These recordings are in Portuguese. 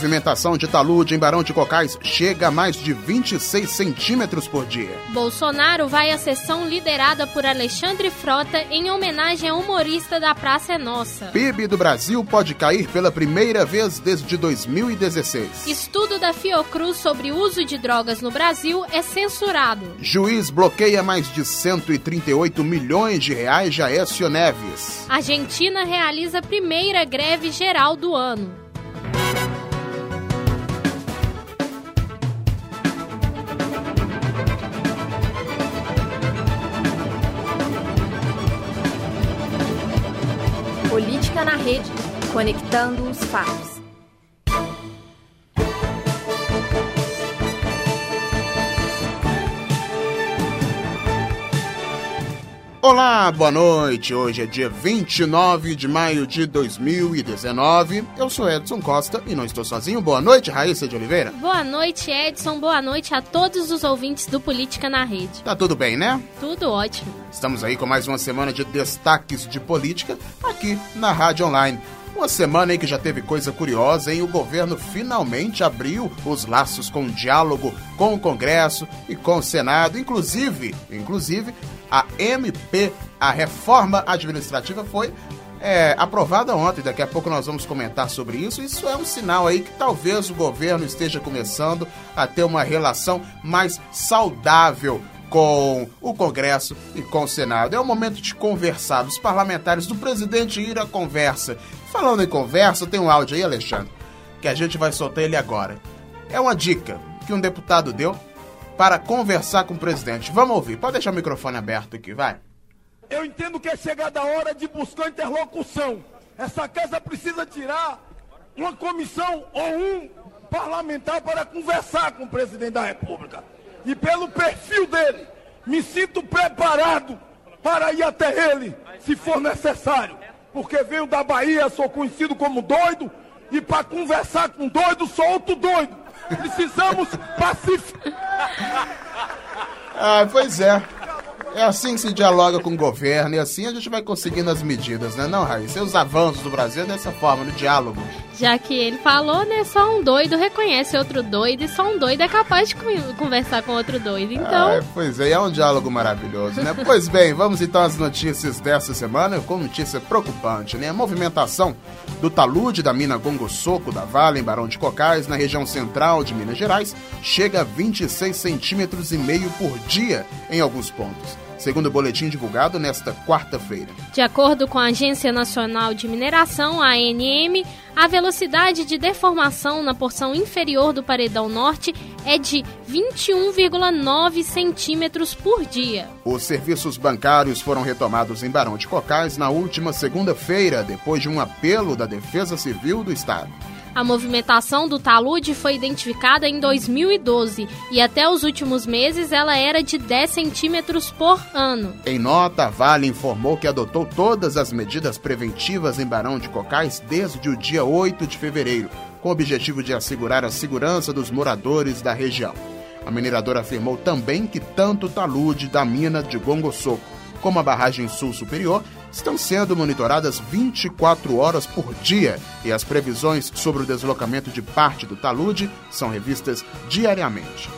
Movimentação de talude em Barão de Cocais chega a mais de 26 centímetros por dia. Bolsonaro vai à sessão liderada por Alexandre Frota em homenagem ao humorista da Praça é Nossa. PIB do Brasil pode cair pela primeira vez desde 2016. Estudo da Fiocruz sobre uso de drogas no Brasil é censurado. Juiz bloqueia mais de 138 milhões de reais de Aécio Neves. Argentina realiza a primeira greve geral do ano. Na Rede, conectando os fatos. Olá, boa noite. Hoje é dia 29 de maio de 2019. Eu sou Edson Costa e não estou sozinho. Boa noite, Raíssa de Oliveira. Boa noite, Edson. Boa noite a todos os ouvintes do Política na Rede. Tá tudo bem, né? Tudo ótimo. Estamos aí com mais uma semana de destaques de política aqui na Rádio Online. Uma semana aí que já teve coisa curiosa, hein? O governo finalmente abriu os laços com o diálogo com o Congresso e com o Senado, inclusive, inclusive a MP, a reforma administrativa, foi é, aprovada ontem. Daqui a pouco nós vamos comentar sobre isso. Isso é um sinal aí que talvez o governo esteja começando a ter uma relação mais saudável com o Congresso e com o Senado. É o momento de conversar, os parlamentares, do presidente ir à conversa. Falando em conversa, tem um áudio aí, Alexandre, que a gente vai soltar ele agora. É uma dica que um deputado deu para conversar com o presidente. Vamos ouvir. Pode deixar o microfone aberto aqui, vai. Eu entendo que é chegada a hora de buscar interlocução. Essa casa precisa tirar uma comissão ou um parlamentar para conversar com o presidente da República. E pelo perfil dele, me sinto preparado para ir até ele, se for necessário. Porque venho da Bahia, sou conhecido como doido, e para conversar com doido, sou outro doido. Precisamos pacificar. Ah, pois é. É assim que se dialoga com o governo e assim a gente vai conseguindo as medidas, né? Não, Raíssa? E os avanços do Brasil é dessa forma, no diálogo. Já que ele falou, né? Só um doido reconhece outro doido e só um doido é capaz de conversar com outro doido. Então. Ah, pois é, é um diálogo maravilhoso, né? pois bem, vamos então às notícias dessa semana com notícia preocupante, né? A movimentação do talude da mina Gongo Soco da Vale, em Barão de Cocais, na região central de Minas Gerais, chega a 26 centímetros e meio por dia em alguns pontos segundo o boletim divulgado nesta quarta-feira. De acordo com a Agência Nacional de Mineração, a ANM, a velocidade de deformação na porção inferior do paredão norte é de 21,9 centímetros por dia. Os serviços bancários foram retomados em Barão de Cocais na última segunda-feira, depois de um apelo da Defesa Civil do Estado. A movimentação do talude foi identificada em 2012 e até os últimos meses ela era de 10 centímetros por ano. Em nota, a Vale informou que adotou todas as medidas preventivas em Barão de Cocais desde o dia 8 de fevereiro, com o objetivo de assegurar a segurança dos moradores da região. A mineradora afirmou também que tanto o talude da mina de Gongo Soco como a barragem sul superior estão sendo monitoradas 24 horas por dia e as previsões sobre o deslocamento de parte do talude são revistas diariamente.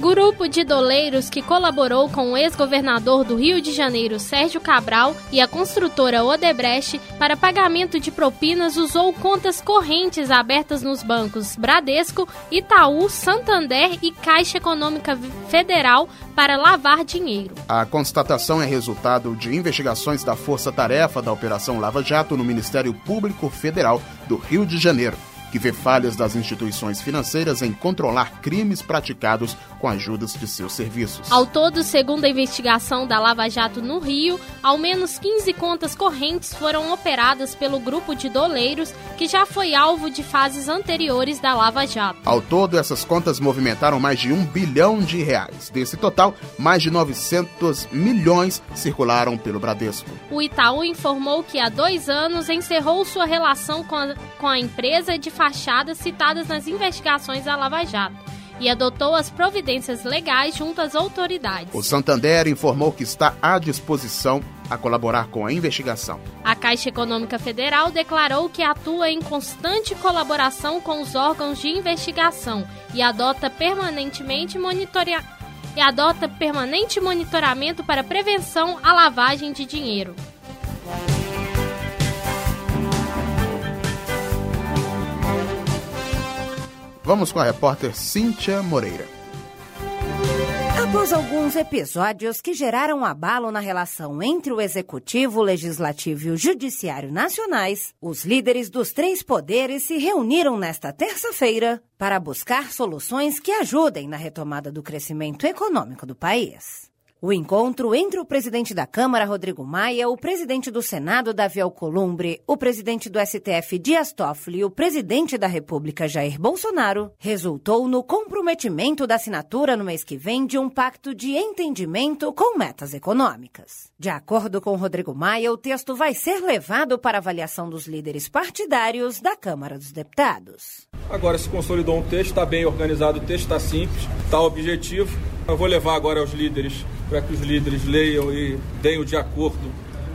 Grupo de doleiros que colaborou com o ex-governador do Rio de Janeiro, Sérgio Cabral, e a construtora Odebrecht para pagamento de propinas usou contas correntes abertas nos bancos Bradesco, Itaú, Santander e Caixa Econômica Federal para lavar dinheiro. A constatação é resultado de investigações da Força Tarefa da Operação Lava Jato no Ministério Público Federal do Rio de Janeiro. Que vê falhas das instituições financeiras em controlar crimes praticados com ajudas de seus serviços. Ao todo, segundo a investigação da Lava Jato no Rio, ao menos 15 contas correntes foram operadas pelo grupo de doleiros que já foi alvo de fases anteriores da Lava Jato. Ao todo, essas contas movimentaram mais de um bilhão de reais. Desse total, mais de 900 milhões circularam pelo Bradesco. O Itaú informou que há dois anos encerrou sua relação com a, com a empresa de fachadas citadas nas investigações da Lava Jato e adotou as providências legais junto às autoridades. O Santander informou que está à disposição a colaborar com a investigação. A Caixa Econômica Federal declarou que atua em constante colaboração com os órgãos de investigação e adota permanentemente monitoria... e adota permanente monitoramento para prevenção à lavagem de dinheiro. Vamos com a repórter Cíntia Moreira. Após alguns episódios que geraram abalo na relação entre o Executivo, o Legislativo e o Judiciário Nacionais, os líderes dos três poderes se reuniram nesta terça-feira para buscar soluções que ajudem na retomada do crescimento econômico do país. O encontro entre o presidente da Câmara, Rodrigo Maia, o presidente do Senado, Davi Alcolumbre, o presidente do STF, Dias Toffoli e o presidente da República, Jair Bolsonaro, resultou no comprometimento da assinatura no mês que vem de um pacto de entendimento com metas econômicas. De acordo com Rodrigo Maia, o texto vai ser levado para avaliação dos líderes partidários da Câmara dos Deputados. Agora se consolidou um texto, está bem organizado, o texto está simples, está objetivo. Eu vou levar agora aos líderes para que os líderes leiam e deem o de acordo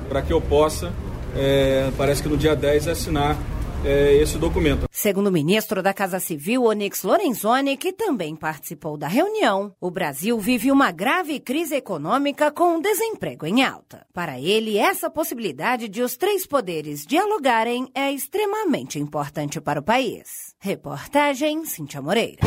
para que eu possa, é, parece que no dia 10, assinar é, esse documento. Segundo o ministro da Casa Civil, Onyx Lorenzoni, que também participou da reunião, o Brasil vive uma grave crise econômica com desemprego em alta. Para ele, essa possibilidade de os três poderes dialogarem é extremamente importante para o país. Reportagem Cíntia Moreira.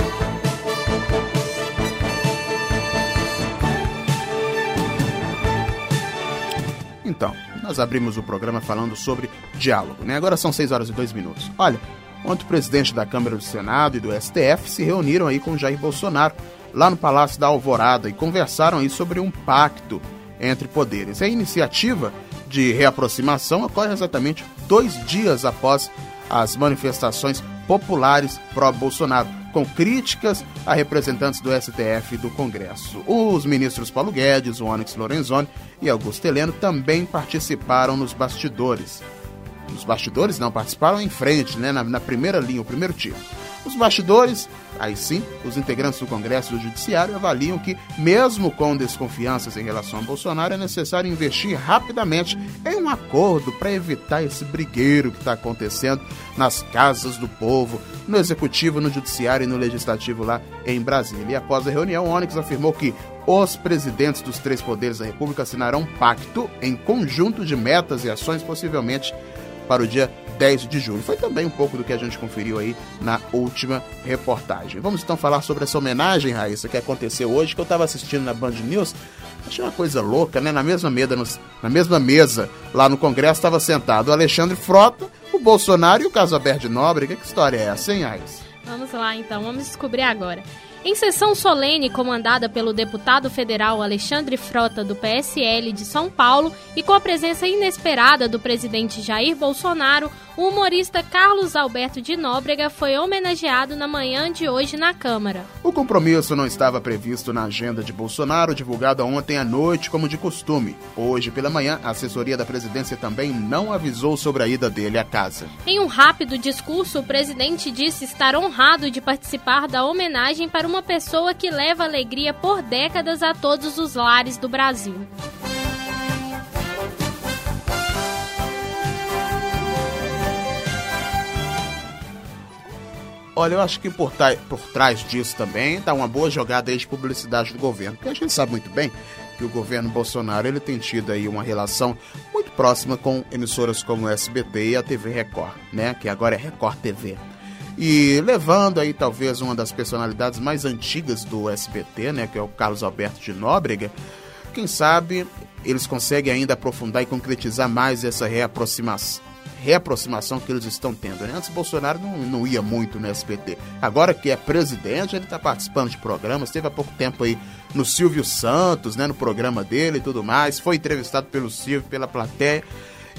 Então, nós abrimos o programa falando sobre diálogo, né? Agora são 6 horas e 2 minutos. Olha, ontem o presidente da Câmara do Senado e do STF se reuniram aí com Jair Bolsonaro lá no Palácio da Alvorada e conversaram aí sobre um pacto entre poderes. A iniciativa de reaproximação ocorre exatamente dois dias após as manifestações populares pró-Bolsonaro com críticas a representantes do STF e do Congresso. Os ministros Paulo Guedes, Onyx Lorenzoni e Augusto Heleno também participaram nos bastidores. Nos bastidores não, participaram em frente, né, na, na primeira linha, o primeiro tiro. Os bastidores, aí sim, os integrantes do Congresso e do Judiciário avaliam que, mesmo com desconfianças em relação a Bolsonaro, é necessário investir rapidamente em um acordo para evitar esse brigueiro que está acontecendo nas casas do povo, no Executivo, no Judiciário e no Legislativo lá em Brasília. E após a reunião, Onyx afirmou que os presidentes dos três poderes da República assinarão um pacto em conjunto de metas e ações, possivelmente para o dia 10 de julho. Foi também um pouco do que a gente conferiu aí na última reportagem. Vamos então falar sobre essa homenagem, Raíssa, que aconteceu hoje, que eu estava assistindo na Band News. Achei uma coisa louca, né? Na mesma mesa, na mesma mesa lá no Congresso estava sentado o Alexandre Frota, o Bolsonaro e o caso Alberto Nobre. Que história é essa, hein, Raíssa? Vamos lá então, vamos descobrir agora. Em sessão solene comandada pelo deputado federal Alexandre Frota, do PSL de São Paulo, e com a presença inesperada do presidente Jair Bolsonaro, o humorista Carlos Alberto de Nóbrega foi homenageado na manhã de hoje na Câmara. O compromisso não estava previsto na agenda de Bolsonaro, divulgada ontem à noite, como de costume. Hoje pela manhã, a assessoria da presidência também não avisou sobre a ida dele à casa. Em um rápido discurso, o presidente disse estar honrado de participar da homenagem para uma pessoa que leva alegria por décadas a todos os lares do Brasil. Olha, eu acho que por, por trás disso também está uma boa jogada de publicidade do governo, porque a gente sabe muito bem que o governo Bolsonaro ele tem tido aí uma relação muito próxima com emissoras como o SBT e a TV Record, né? Que agora é Record TV. E levando aí talvez uma das personalidades mais antigas do SBT, né? Que é o Carlos Alberto de Nóbrega. Quem sabe eles conseguem ainda aprofundar e concretizar mais essa reaproximação reaproximação que eles estão tendo. Né? Antes Bolsonaro não, não ia muito no SBT. Agora que é presidente, ele está participando de programas. Teve há pouco tempo aí no Silvio Santos, né? No programa dele e tudo mais. Foi entrevistado pelo Silvio, pela plateia.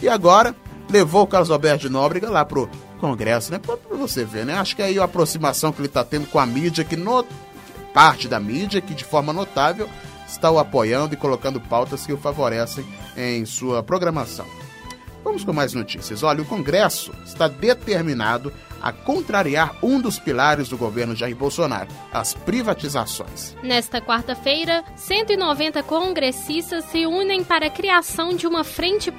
E agora levou o Carlos Alberto de Nóbrega lá pro Congresso, né? Pra, você ver, né? Acho que é aí a aproximação que ele está tendo com a mídia, que no... parte da mídia, que de forma notável está o apoiando e colocando pautas que o favorecem em sua programação. Vamos com mais notícias. Olha, o Congresso está determinado a contrariar um dos pilares do governo Jair Bolsonaro, as privatizações. Nesta quarta-feira, 190 congressistas se unem para a criação de uma frente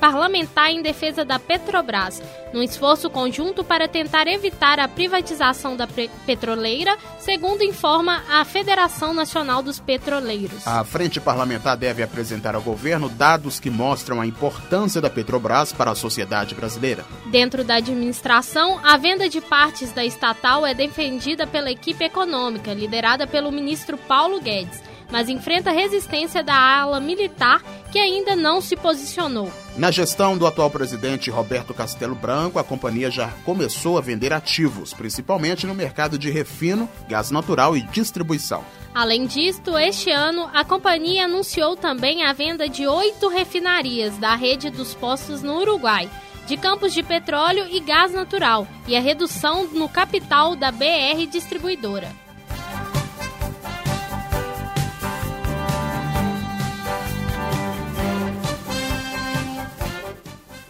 parlamentar em defesa da Petrobras, num esforço conjunto para tentar evitar a privatização da petroleira, segundo informa a Federação Nacional dos Petroleiros. A frente parlamentar deve apresentar ao governo dados que mostram a importância da Petrobras para a sociedade brasileira. Dentro da administração, a venda de partes da estatal é defendida pela equipe econômica, liderada pelo ministro Paulo Guedes, mas enfrenta resistência da ala militar, que ainda não se posicionou. Na gestão do atual presidente Roberto Castelo Branco, a companhia já começou a vender ativos, principalmente no mercado de refino, gás natural e distribuição. Além disto, este ano, a companhia anunciou também a venda de oito refinarias da rede dos postos no Uruguai de campos de petróleo e gás natural e a redução no capital da BR Distribuidora.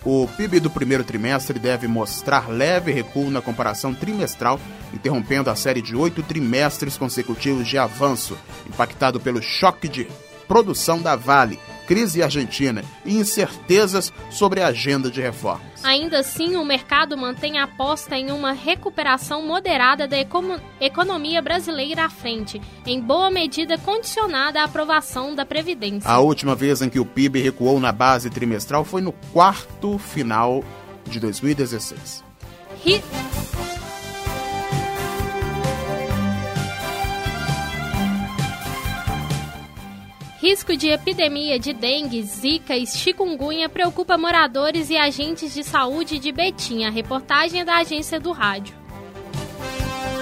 O PIB do primeiro trimestre deve mostrar leve recuo na comparação trimestral, interrompendo a série de oito trimestres consecutivos de avanço, impactado pelo choque de produção da Vale, crise argentina e incertezas sobre a agenda de reformas. Ainda assim, o mercado mantém a aposta em uma recuperação moderada da economia brasileira à frente, em boa medida condicionada à aprovação da Previdência. A última vez em que o PIB recuou na base trimestral foi no quarto final de 2016. Ri Risco de epidemia de dengue, zika e chikungunya preocupa moradores e agentes de saúde de Betim. A reportagem é da agência do rádio.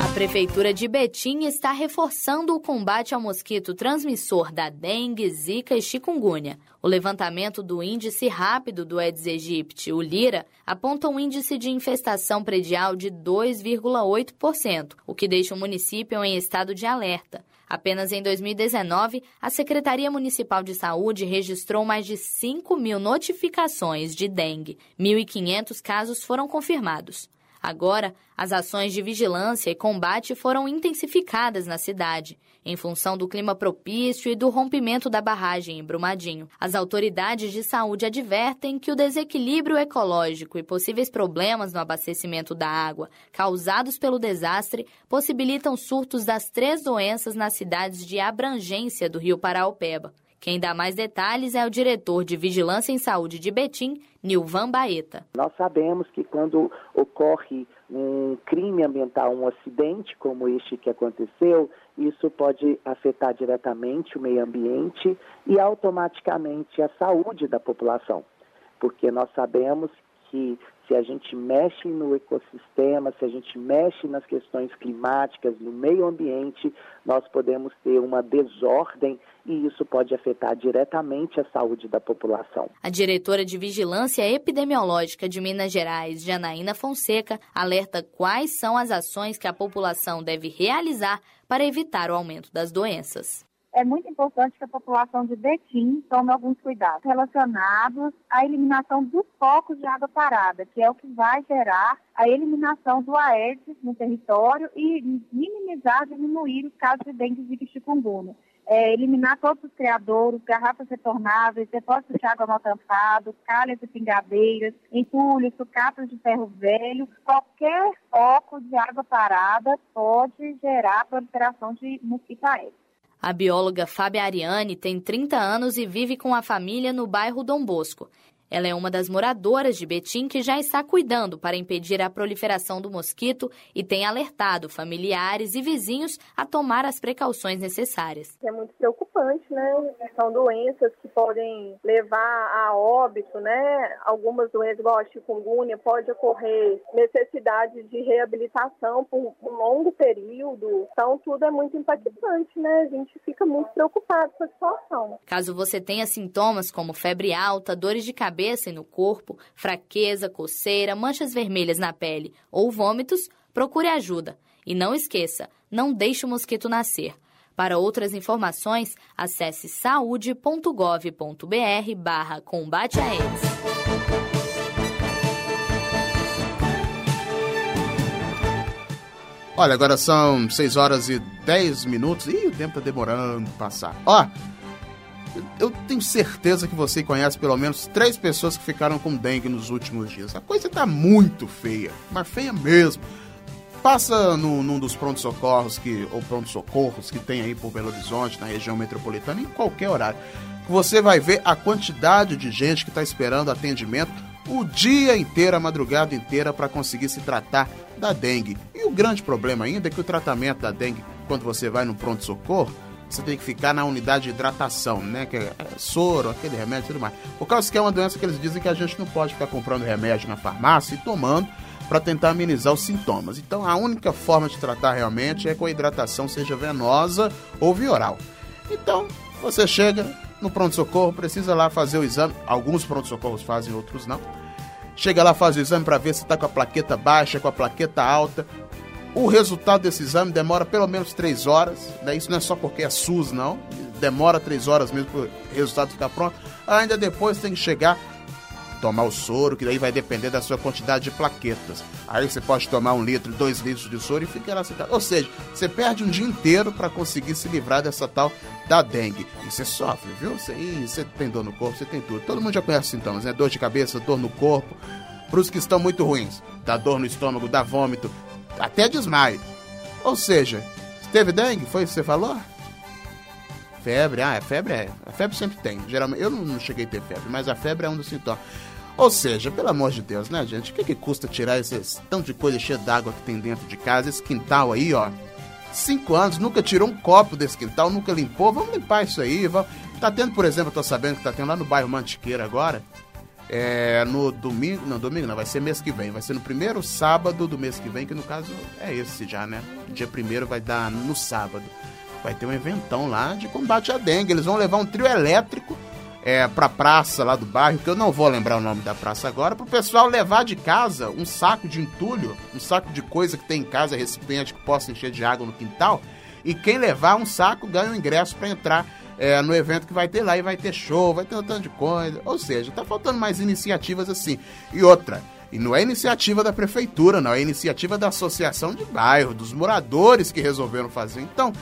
A Prefeitura de Betim está reforçando o combate ao mosquito transmissor da dengue, zika e chikungunya. O levantamento do índice rápido do Aedes aegypti, o LIRA, aponta um índice de infestação predial de 2,8%, o que deixa o município em estado de alerta. Apenas em 2019, a Secretaria Municipal de Saúde registrou mais de 5 mil notificações de dengue. 1.500 casos foram confirmados. Agora, as ações de vigilância e combate foram intensificadas na cidade, em função do clima propício e do rompimento da barragem em Brumadinho. As autoridades de saúde advertem que o desequilíbrio ecológico e possíveis problemas no abastecimento da água causados pelo desastre possibilitam surtos das três doenças nas cidades de abrangência do Rio Paraopeba. Quem dá mais detalhes é o diretor de Vigilância em Saúde de Betim, Nilvan Baeta. Nós sabemos que quando ocorre um crime ambiental, um acidente como este que aconteceu, isso pode afetar diretamente o meio ambiente e automaticamente a saúde da população. Porque nós sabemos que se a gente mexe no ecossistema, se a gente mexe nas questões climáticas, no meio ambiente, nós podemos ter uma desordem e isso pode afetar diretamente a saúde da população. A diretora de Vigilância Epidemiológica de Minas Gerais, Janaína Fonseca, alerta quais são as ações que a população deve realizar para evitar o aumento das doenças é muito importante que a população de Betim tome alguns cuidados relacionados à eliminação dos focos de água parada, que é o que vai gerar a eliminação do Aedes no território e minimizar, diminuir os casos de dengue e chikungunya. É, eliminar todos os criadouros, garrafas retornáveis, depósitos de água mal tampado, calhas e pingadeiras, entulhos, sucatas de ferro velho. Qualquer foco de água parada pode gerar proliferação de mosquito aéreo. A bióloga Fábia Ariane tem 30 anos e vive com a família no bairro Dom Bosco. Ela é uma das moradoras de Betim que já está cuidando para impedir a proliferação do mosquito e tem alertado familiares e vizinhos a tomar as precauções necessárias. É muito preocupante, né? São doenças que podem levar a óbito, né? Algumas doenças, igual a chikungunya, pode ocorrer necessidade de reabilitação por um longo período. Então, tudo é muito impactante, né? A gente fica muito preocupado com a situação. Caso você tenha sintomas como febre alta, dores de cabeça, cabeça e no corpo, fraqueza, coceira, manchas vermelhas na pele ou vômitos, procure ajuda. E não esqueça, não deixe o mosquito nascer. Para outras informações, acesse saude.gov.br barra combate a AIDS. Olha, agora são 6 horas e 10 minutos. Ih, o tempo tá demorando passar. Ó, eu tenho certeza que você conhece pelo menos três pessoas que ficaram com dengue nos últimos dias. A coisa tá muito feia, mas feia mesmo. Passa no, num dos prontos-socorros que, ou prontos-socorros que tem aí por Belo Horizonte, na região metropolitana, em qualquer horário. Você vai ver a quantidade de gente que está esperando atendimento o dia inteiro, a madrugada inteira, para conseguir se tratar da dengue. E o grande problema ainda é que o tratamento da dengue, quando você vai no pronto-socorro, você tem que ficar na unidade de hidratação, né? Que é soro, aquele remédio e tudo mais. Por causa que é uma doença que eles dizem que a gente não pode ficar comprando remédio na farmácia e tomando para tentar amenizar os sintomas. Então a única forma de tratar realmente é com a hidratação, seja venosa ou via oral. Então, você chega no pronto-socorro, precisa lá fazer o exame. Alguns pronto-socorros fazem, outros não. Chega lá, faz o exame para ver se está com a plaqueta baixa, com a plaqueta alta. O resultado desse exame demora pelo menos três horas, né? Isso não é só porque é SUS, não. Demora três horas mesmo para o resultado ficar pronto. Ainda depois tem que chegar tomar o soro, que daí vai depender da sua quantidade de plaquetas. Aí você pode tomar um litro, dois litros de soro e ficar lá sentado. Ou seja, você perde um dia inteiro para conseguir se livrar dessa tal da dengue. E você sofre, viu? Você, você tem dor no corpo, você tem tudo. Todo mundo já conhece os sintomas, né? Dor de cabeça, dor no corpo. Para os que estão muito ruins, dá dor no estômago, dá vômito, até desmaio. Ou seja, teve dengue? Foi isso que você falou? Febre, ah, a febre é. A febre sempre tem. Geralmente, eu não cheguei a ter febre, mas a febre é um dos sintomas. Ou seja, pelo amor de Deus, né, gente? O que, que custa tirar esse tanto de coisa cheia d'água que tem dentro de casa? Esse quintal aí, ó. Cinco anos, nunca tirou um copo desse quintal, nunca limpou. Vamos limpar isso aí. Vamos... Tá tendo, por exemplo, eu tô sabendo que tá tendo lá no bairro Mantiqueira agora é, no domingo, não, domingo não, vai ser mês que vem, vai ser no primeiro sábado do mês que vem, que no caso é esse já, né? Dia primeiro vai dar no sábado. Vai ter um eventão lá de combate à dengue. Eles vão levar um trio elétrico é, pra praça lá do bairro, que eu não vou lembrar o nome da praça agora, pro pessoal levar de casa um saco de entulho, um saco de coisa que tem em casa, recipiente que possa encher de água no quintal. E quem levar um saco ganha um ingresso para entrar é, no evento que vai ter lá e vai ter show, vai ter um tanto de coisa. Ou seja, tá faltando mais iniciativas assim. E outra, e não é iniciativa da prefeitura, não, é iniciativa da associação de bairro, dos moradores que resolveram fazer. Então,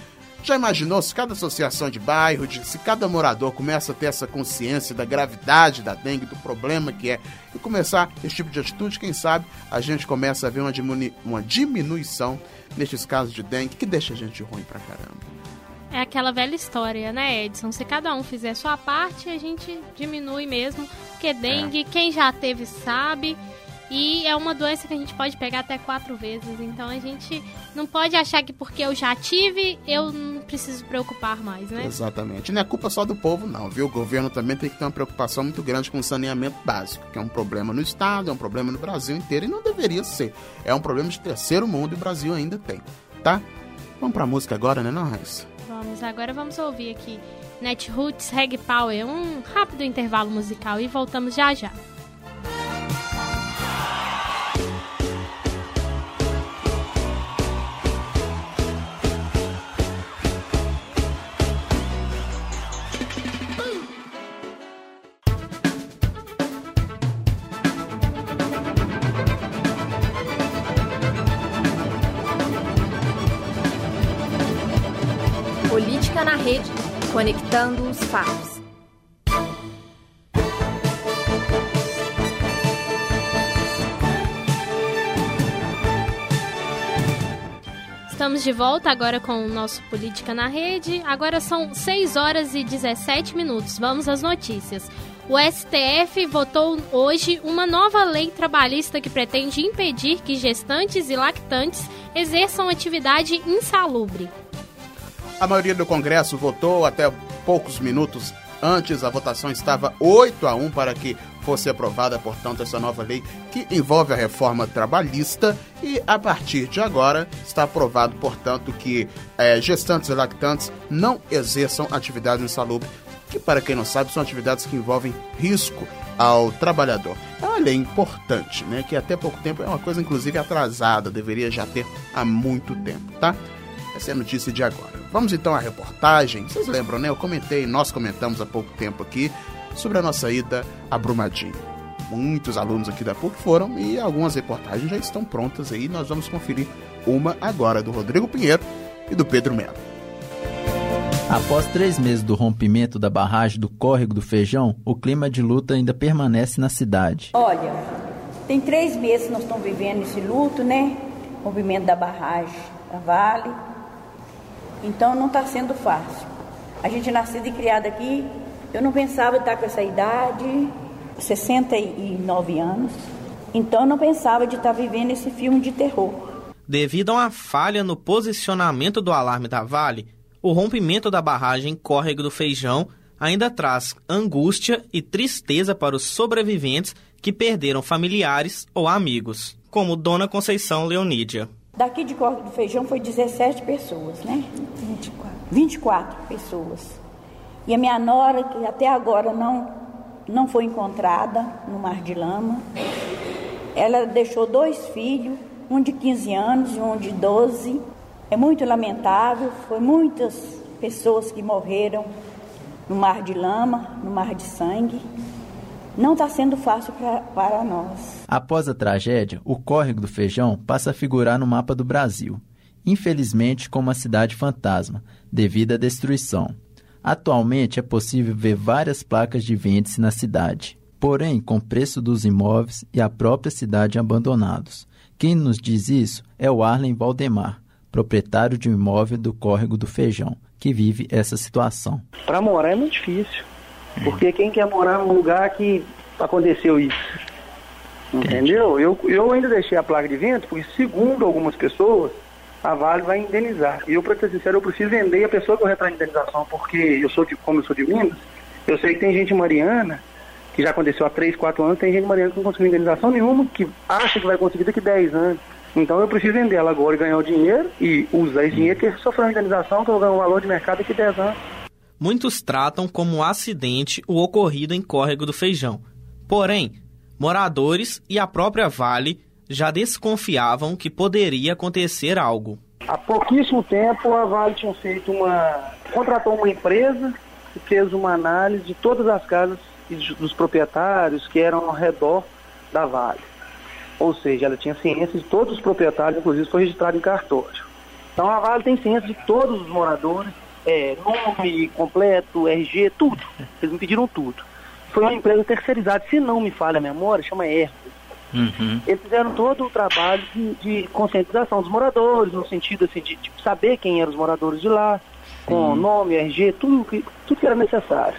já imaginou se cada associação de bairro, de, se cada morador começa a ter essa consciência da gravidade da dengue, do problema que é, e começar esse tipo de atitude, quem sabe a gente começa a ver uma, diminu uma diminuição nesses casos de dengue que deixa a gente ruim pra caramba. É aquela velha história, né, Edson? Se cada um fizer a sua parte, a gente diminui mesmo. Porque dengue, é. quem já teve sabe. E é uma doença que a gente pode pegar até quatro vezes. Então a gente não pode achar que porque eu já tive, eu não preciso preocupar mais, né? Exatamente. Não é culpa só do povo, não, viu? O governo também tem que ter uma preocupação muito grande com o saneamento básico, que é um problema no Estado, é um problema no Brasil inteiro e não deveria ser. É um problema de terceiro mundo e o Brasil ainda tem, tá? Vamos pra música agora, né, não, Raíssa? Vamos, agora vamos ouvir aqui Netroots Reg Power, um rápido intervalo musical e voltamos já já. Conectando os fatos. Estamos de volta agora com o nosso Política na Rede. Agora são 6 horas e 17 minutos. Vamos às notícias. O STF votou hoje uma nova lei trabalhista que pretende impedir que gestantes e lactantes exerçam atividade insalubre. A maioria do Congresso votou até poucos minutos antes. A votação estava 8 a 1 para que fosse aprovada, portanto, essa nova lei que envolve a reforma trabalhista e, a partir de agora, está aprovado, portanto, que é, gestantes e lactantes não exerçam atividade insalubre que, para quem não sabe, são atividades que envolvem risco ao trabalhador. É uma lei importante, né? Que até pouco tempo é uma coisa, inclusive, atrasada, deveria já ter há muito tempo, tá? Essa é a notícia de agora. Vamos então à reportagem. Vocês lembram, né? Eu comentei, nós comentamos há pouco tempo aqui sobre a nossa ida a Brumadinho. Muitos alunos aqui da PUC foram e algumas reportagens já estão prontas aí. Nós vamos conferir uma agora do Rodrigo Pinheiro e do Pedro Melo. Após três meses do rompimento da barragem do Córrego do Feijão, o clima de luta ainda permanece na cidade. Olha, tem três meses que nós estamos vivendo esse luto, né? Rompimento da barragem da Vale. Então não está sendo fácil. A gente nascida e criada aqui, eu não pensava estar com essa idade, 69 anos. Então eu não pensava de estar vivendo esse filme de terror. Devido a uma falha no posicionamento do alarme da Vale, o rompimento da barragem Córrego do Feijão ainda traz angústia e tristeza para os sobreviventes que perderam familiares ou amigos, como Dona Conceição Leonídia. Daqui de Córrego do Feijão foi 17 pessoas, né? 24. 24 pessoas. E a minha nora, que até agora não, não foi encontrada no Mar de Lama, ela deixou dois filhos, um de 15 anos e um de 12 é muito lamentável, foi muitas pessoas que morreram no mar de lama, no mar de sangue. Não está sendo fácil pra, para nós. Após a tragédia, o córrego do Feijão passa a figurar no mapa do Brasil, infelizmente como uma cidade fantasma, devido à destruição. Atualmente é possível ver várias placas de vende-se na cidade, porém com o preço dos imóveis e a própria cidade abandonados. Quem nos diz isso é o Arlen Valdemar, proprietário de um imóvel do Córrego do Feijão, que vive essa situação. Para morar é muito difícil, porque quem quer morar num lugar que aconteceu isso? Entendeu? Eu, eu ainda deixei a placa de vento, porque segundo algumas pessoas, a Vale vai indenizar. E eu, para ser sincero, eu preciso vender a pessoa que eu retrar a indenização, porque eu sou de, como eu sou de Minas, eu sei que tem gente mariana, que já aconteceu há 3, 4 anos, tem gente mariana que não conseguiu indenização nenhuma, que acha que vai conseguir daqui 10 anos. Então eu preciso vender ela agora e ganhar o dinheiro e usar esse dinheiro que sofrer uma indenização que eu ganho o valor de mercado daqui 10 anos. Muitos tratam como um acidente o ocorrido em Córrego do Feijão. Porém, moradores e a própria Vale já desconfiavam que poderia acontecer algo. Há pouquíssimo tempo a Vale tinha feito uma. contratou uma empresa que fez uma análise de todas as casas dos proprietários que eram ao redor da Vale. Ou seja, ela tinha ciência de todos os proprietários, inclusive foi registrado em cartório. Então a Vale tem ciência de todos os moradores, é, nome completo, RG, tudo. Eles me pediram tudo. Foi uma empresa terceirizada, se não me falha a memória, chama Hermes. Uhum. Eles fizeram todo o trabalho de, de, conscientização dos moradores, no sentido assim, de, de, saber quem eram os moradores de lá, com nome, RG, tudo que, tudo que era necessário.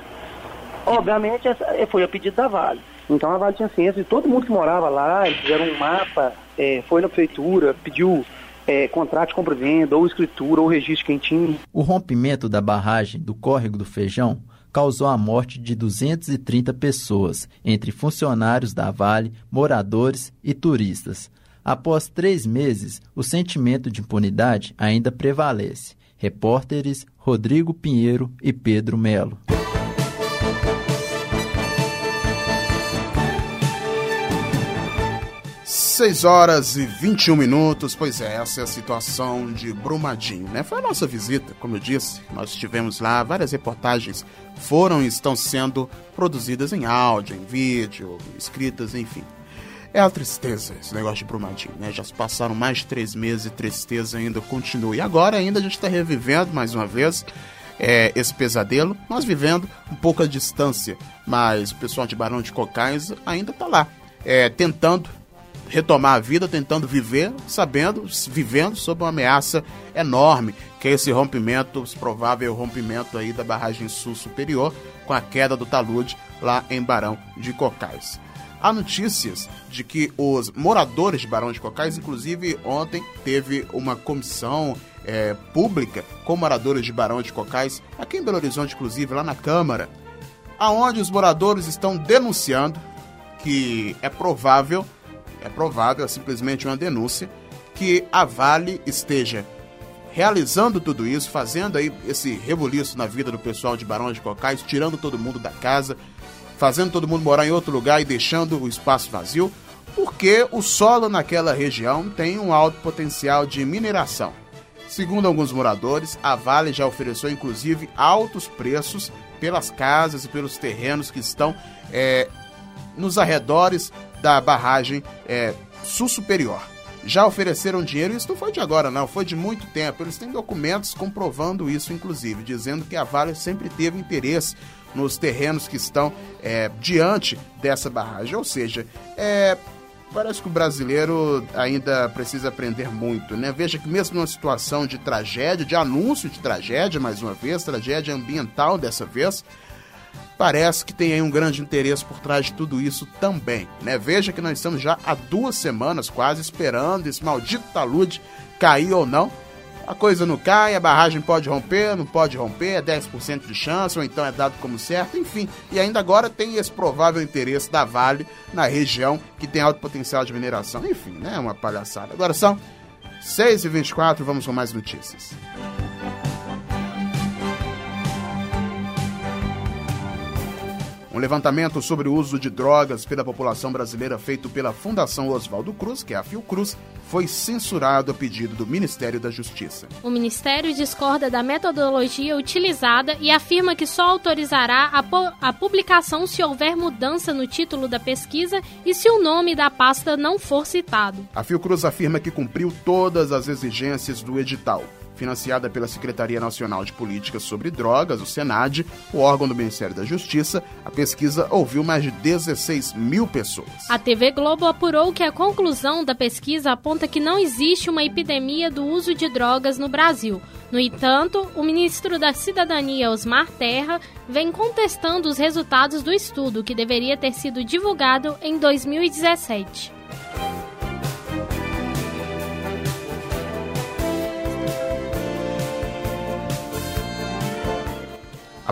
Obviamente, essa foi a pedido da Vale. Então a Vale tinha ciência de todo mundo que morava lá, eles fizeram um mapa, é, foi na prefeitura, pediu é, contrato de compra e venda, ou escritura, ou registro quem tinha. O rompimento da barragem do Córrego do Feijão causou a morte de 230 pessoas, entre funcionários da Vale, moradores e turistas. Após três meses, o sentimento de impunidade ainda prevalece. Repórteres Rodrigo Pinheiro e Pedro Melo. 6 horas e 21 minutos, pois é, essa é a situação de Brumadinho, né? Foi a nossa visita, como eu disse, nós estivemos lá, várias reportagens foram e estão sendo produzidas em áudio, em vídeo, escritas, enfim. É a tristeza esse negócio de Brumadinho, né? Já se passaram mais de três meses e tristeza ainda continua. E agora ainda a gente está revivendo mais uma vez é, esse pesadelo, nós vivendo um pouco a distância, mas o pessoal de Barão de Cocais ainda está lá, é, tentando retomar a vida, tentando viver, sabendo, vivendo sob uma ameaça enorme, que é esse rompimento, esse provável rompimento aí da barragem sul superior, com a queda do talude lá em Barão de Cocais. Há notícias de que os moradores de Barão de Cocais, inclusive ontem teve uma comissão é, pública com moradores de Barão de Cocais, aqui em Belo Horizonte, inclusive, lá na Câmara, aonde os moradores estão denunciando que é provável, é provável, é simplesmente uma denúncia, que a Vale esteja realizando tudo isso, fazendo aí esse rebuliço na vida do pessoal de Barão de Cocais, tirando todo mundo da casa, fazendo todo mundo morar em outro lugar e deixando o espaço vazio, porque o solo naquela região tem um alto potencial de mineração. Segundo alguns moradores, a Vale já ofereceu inclusive altos preços pelas casas e pelos terrenos que estão é, nos arredores da barragem é, sul superior. Já ofereceram dinheiro, isso não foi de agora, não, foi de muito tempo. Eles têm documentos comprovando isso, inclusive, dizendo que a Vale sempre teve interesse nos terrenos que estão é, diante dessa barragem. Ou seja, é, parece que o brasileiro ainda precisa aprender muito, né? Veja que mesmo numa situação de tragédia, de anúncio de tragédia, mais uma vez, tragédia ambiental dessa vez, parece que tem aí um grande interesse por trás de tudo isso também, né? Veja que nós estamos já há duas semanas quase esperando esse maldito talude cair ou não, a coisa não cai, a barragem pode romper, não pode romper, é 10% de chance, ou então é dado como certo, enfim. E ainda agora tem esse provável interesse da Vale na região que tem alto potencial de mineração. Enfim, né? Uma palhaçada. Agora são 6h24, vamos com mais notícias. Um levantamento sobre o uso de drogas pela população brasileira feito pela Fundação Oswaldo Cruz, que é a Fiocruz, foi censurado a pedido do Ministério da Justiça. O Ministério discorda da metodologia utilizada e afirma que só autorizará a, a publicação se houver mudança no título da pesquisa e se o nome da pasta não for citado. A Fiocruz afirma que cumpriu todas as exigências do edital financiada pela Secretaria Nacional de Políticas sobre Drogas, o SENAD, o órgão do Ministério da Justiça, a pesquisa ouviu mais de 16 mil pessoas. A TV Globo apurou que a conclusão da pesquisa aponta que não existe uma epidemia do uso de drogas no Brasil. No entanto, o ministro da Cidadania, Osmar Terra, vem contestando os resultados do estudo, que deveria ter sido divulgado em 2017.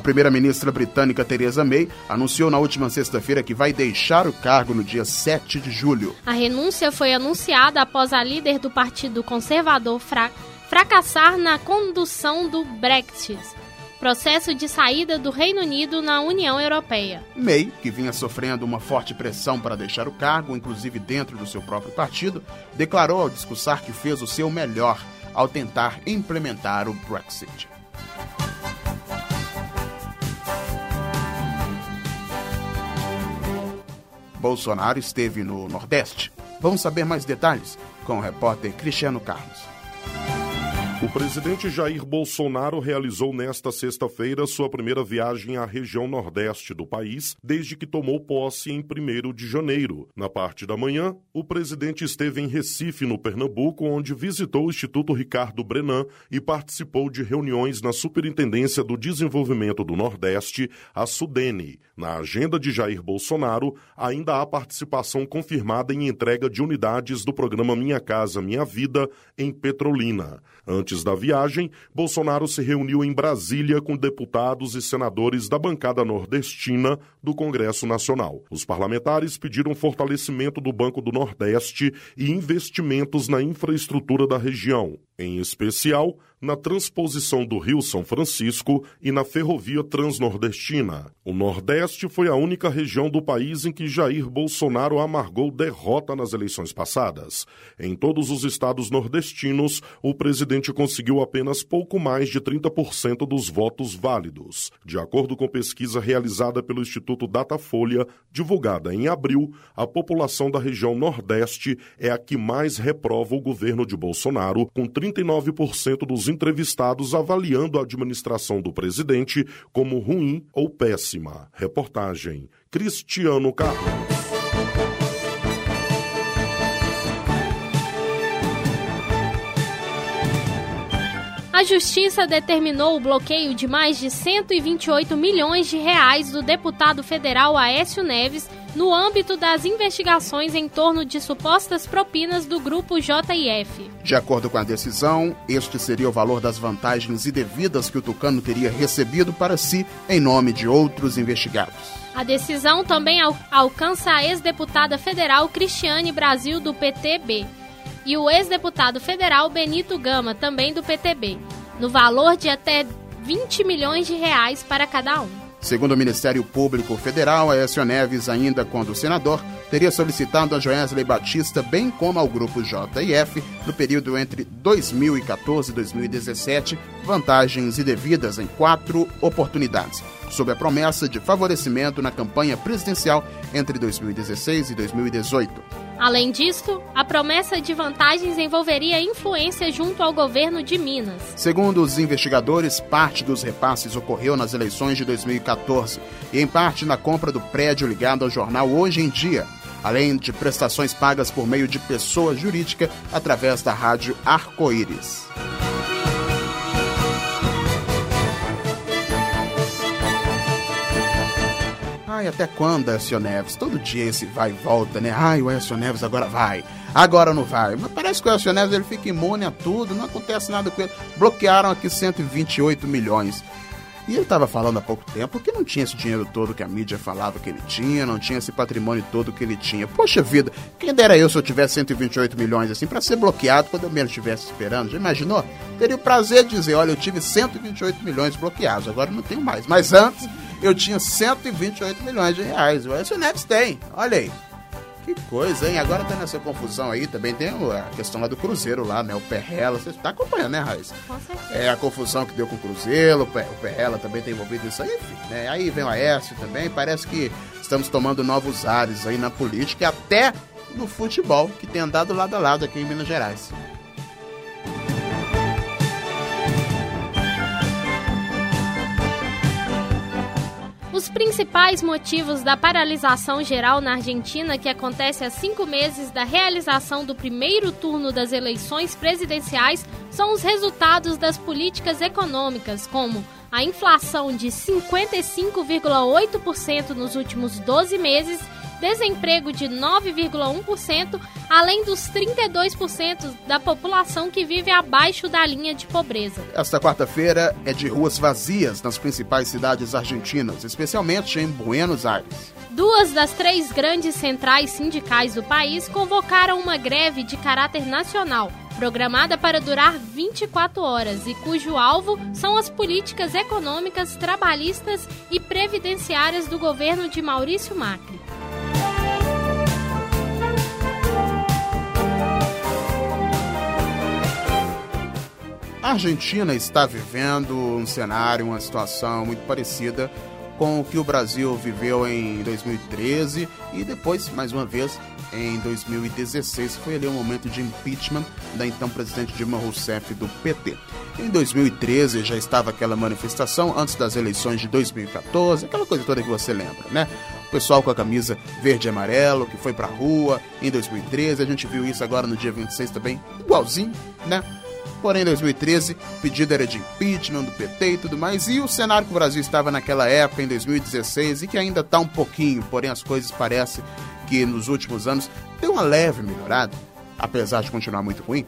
Primeira-ministra britânica Theresa May anunciou na última sexta-feira que vai deixar o cargo no dia 7 de julho. A renúncia foi anunciada após a líder do Partido Conservador fra fracassar na condução do Brexit, processo de saída do Reino Unido na União Europeia. May, que vinha sofrendo uma forte pressão para deixar o cargo, inclusive dentro do seu próprio partido, declarou ao discursar que fez o seu melhor ao tentar implementar o Brexit. Bolsonaro esteve no Nordeste. Vamos saber mais detalhes com o repórter Cristiano Carlos. O presidente Jair Bolsonaro realizou nesta sexta-feira sua primeira viagem à região nordeste do país desde que tomou posse em 1 de janeiro. Na parte da manhã, o presidente esteve em Recife, no Pernambuco, onde visitou o Instituto Ricardo Brenan e participou de reuniões na Superintendência do Desenvolvimento do Nordeste, a Sudene. Na agenda de Jair Bolsonaro, ainda há participação confirmada em entrega de unidades do programa Minha Casa Minha Vida em Petrolina. Antes da viagem, Bolsonaro se reuniu em Brasília com deputados e senadores da bancada nordestina do Congresso Nacional. Os parlamentares pediram fortalecimento do Banco do Nordeste e investimentos na infraestrutura da região, em especial na transposição do Rio São Francisco e na ferrovia transnordestina. O Nordeste foi a única região do país em que Jair Bolsonaro amargou derrota nas eleições passadas. Em todos os estados nordestinos, o presidente conseguiu apenas pouco mais de 30% dos votos válidos. De acordo com pesquisa realizada pelo Instituto Datafolha, divulgada em abril, a população da região Nordeste é a que mais reprova o governo de Bolsonaro, com 39% dos entrevistados avaliando a administração do presidente como ruim ou péssima. Reportagem Cristiano Carlos. A justiça determinou o bloqueio de mais de 128 milhões de reais do deputado federal Aécio Neves no âmbito das investigações em torno de supostas propinas do grupo JIF. De acordo com a decisão, este seria o valor das vantagens indevidas que o Tucano teria recebido para si em nome de outros investigados. A decisão também al alcança a ex-deputada federal Cristiane Brasil do PTB e o ex-deputado federal Benito Gama, também do PTB, no valor de até 20 milhões de reais para cada um. Segundo o Ministério Público Federal, Aécio Neves, ainda quando senador, teria solicitado a Joesley Batista, bem como ao grupo JIF, no período entre 2014 e 2017, vantagens indevidas em quatro oportunidades, sob a promessa de favorecimento na campanha presidencial entre 2016 e 2018. Além disso, a promessa de vantagens envolveria influência junto ao governo de Minas. Segundo os investigadores, parte dos repasses ocorreu nas eleições de 2014 e em parte na compra do prédio ligado ao jornal Hoje em Dia, além de prestações pagas por meio de pessoa jurídica através da rádio Arco-Íris. Ai, até quando, Écio Neves? Todo dia esse vai e volta, né? Ai, o Écio Neves agora vai, agora não vai. Mas parece que o Écio Neves ele fica imune a tudo, não acontece nada com ele. Bloquearam aqui 128 milhões. E ele estava falando há pouco tempo que não tinha esse dinheiro todo que a mídia falava que ele tinha, não tinha esse patrimônio todo que ele tinha. Poxa vida, quem dera eu se eu tivesse 128 milhões assim para ser bloqueado quando eu menos estivesse esperando? Já imaginou? Teria o prazer de dizer: olha, eu tive 128 milhões bloqueados, agora não tenho mais. Mas antes eu tinha 128 milhões de reais. O Aécio Neves tem, olha aí. Que coisa, hein? Agora tá nessa confusão aí, também tem a questão lá do Cruzeiro lá, né? O Perrela, você tá acompanhando, né, Raiz? Com certeza. É a confusão que deu com o Cruzeiro, o Perrela também tá envolvido nisso aí, enfim, né? Aí vem o Aécio também, parece que estamos tomando novos ares aí na política e até no futebol, que tem andado lado a lado aqui em Minas Gerais. Os principais motivos da paralisação geral na Argentina, que acontece há cinco meses da realização do primeiro turno das eleições presidenciais, são os resultados das políticas econômicas, como a inflação de 55,8% nos últimos 12 meses desemprego de 9,1%, além dos 32% da população que vive abaixo da linha de pobreza. Esta quarta-feira é de ruas vazias nas principais cidades argentinas, especialmente em Buenos Aires. Duas das três grandes centrais sindicais do país convocaram uma greve de caráter nacional, programada para durar 24 horas e cujo alvo são as políticas econômicas, trabalhistas e previdenciárias do governo de Maurício Macri. A Argentina está vivendo um cenário, uma situação muito parecida com o que o Brasil viveu em 2013 e depois, mais uma vez, em 2016. Foi ali um momento de impeachment da então presidente Dilma Rousseff do PT. Em 2013 já estava aquela manifestação antes das eleições de 2014, aquela coisa toda que você lembra, né? O pessoal com a camisa verde e amarelo que foi pra rua em 2013, a gente viu isso agora no dia 26 também, igualzinho, né? Porém, em 2013, o pedido era de impeachment do PT e tudo mais, e o cenário que o Brasil estava naquela época, em 2016, e que ainda está um pouquinho, porém as coisas parecem que nos últimos anos deu uma leve melhorada, apesar de continuar muito ruim,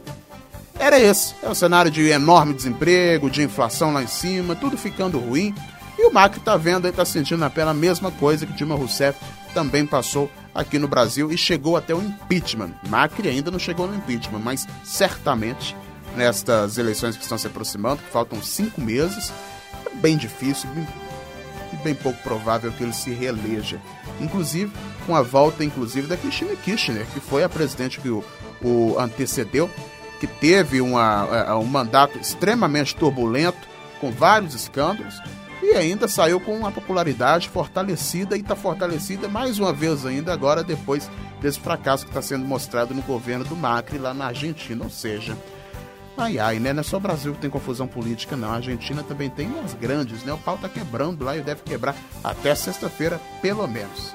era esse. É um cenário de enorme desemprego, de inflação lá em cima, tudo ficando ruim. E o Macri está vendo e está sentindo na pele a mesma coisa que Dilma Rousseff também passou aqui no Brasil e chegou até o impeachment. Macri ainda não chegou no impeachment, mas certamente nestas eleições que estão se aproximando, que faltam cinco meses, é bem difícil e bem pouco provável que ele se reeleja. Inclusive, com a volta inclusive da Cristina Kirchner, que foi a presidente que o, o antecedeu, que teve uma, é, um mandato extremamente turbulento, com vários escândalos, e ainda saiu com uma popularidade fortalecida e está fortalecida mais uma vez ainda agora depois desse fracasso que está sendo mostrado no governo do Macri lá na Argentina, ou seja, Ai, ai, né? Não é só o Brasil que tem confusão política, não. A Argentina também tem umas grandes, né? O pau tá quebrando lá e deve quebrar até sexta-feira, pelo menos.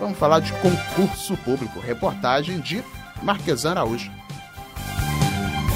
Vamos falar de concurso público. Reportagem de Marquesan Araújo.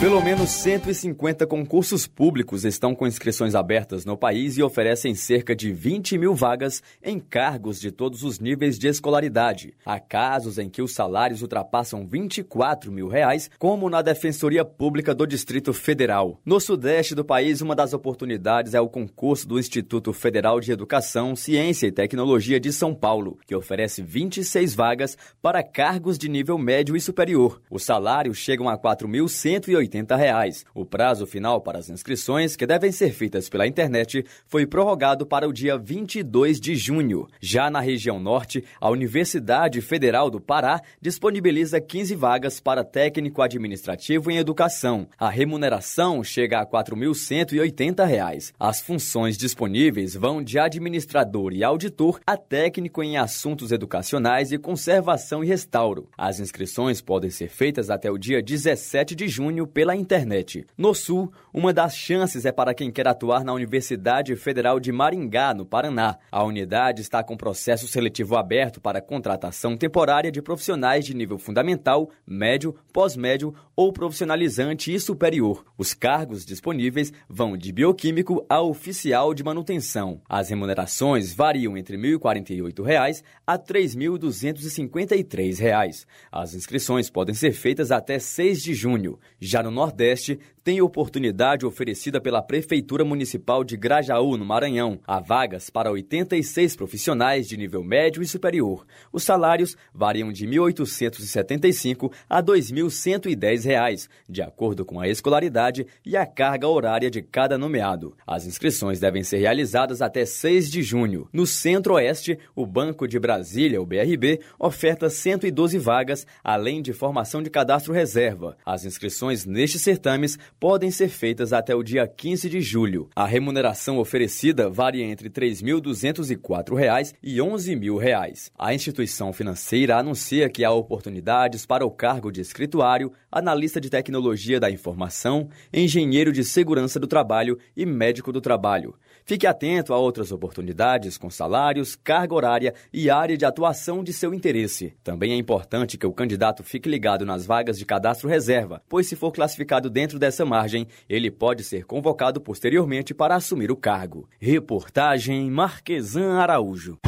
Pelo menos 150 concursos públicos estão com inscrições abertas no país e oferecem cerca de 20 mil vagas em cargos de todos os níveis de escolaridade. Há casos em que os salários ultrapassam 24 mil reais, como na Defensoria Pública do Distrito Federal. No sudeste do país, uma das oportunidades é o concurso do Instituto Federal de Educação, Ciência e Tecnologia de São Paulo, que oferece 26 vagas para cargos de nível médio e superior. Os salários chegam a 4.180 reais. O prazo final para as inscrições, que devem ser feitas pela internet, foi prorrogado para o dia 22 de junho. Já na região norte, a Universidade Federal do Pará disponibiliza 15 vagas para técnico administrativo em educação. A remuneração chega a R$ 4.180. As funções disponíveis vão de administrador e auditor a técnico em assuntos educacionais e conservação e restauro. As inscrições podem ser feitas até o dia 17 de junho pela internet. No Sul, uma das chances é para quem quer atuar na Universidade Federal de Maringá, no Paraná. A unidade está com processo seletivo aberto para contratação temporária de profissionais de nível fundamental, médio, pós-médio ou profissionalizante e superior. Os cargos disponíveis vão de bioquímico a oficial de manutenção. As remunerações variam entre R$ 1.048 a R$ 3.253. As inscrições podem ser feitas até 6 de junho. Já no Nordeste, tem oportunidade oferecida pela Prefeitura Municipal de Grajaú, no Maranhão. Há vagas para 86 profissionais de nível médio e superior. Os salários variam de R$ 1.875 a R$ 2.110, de acordo com a escolaridade e a carga horária de cada nomeado. As inscrições devem ser realizadas até 6 de junho. No Centro-Oeste, o Banco de Brasília, o BRB, oferta 112 vagas, além de formação de cadastro reserva. As inscrições nestes certames podem ser feitas até o dia 15 de julho. A remuneração oferecida varia entre R$ 3.204 e R$ 11.000. A instituição financeira anuncia que há oportunidades para o cargo de escrituário, analista de tecnologia da informação, engenheiro de segurança do trabalho e médico do trabalho. Fique atento a outras oportunidades com salários, carga horária e área de atuação de seu interesse. Também é importante que o candidato fique ligado nas vagas de cadastro reserva, pois se for classificado dentro dessa margem, ele pode ser convocado posteriormente para assumir o cargo. Reportagem Marquesan Araújo.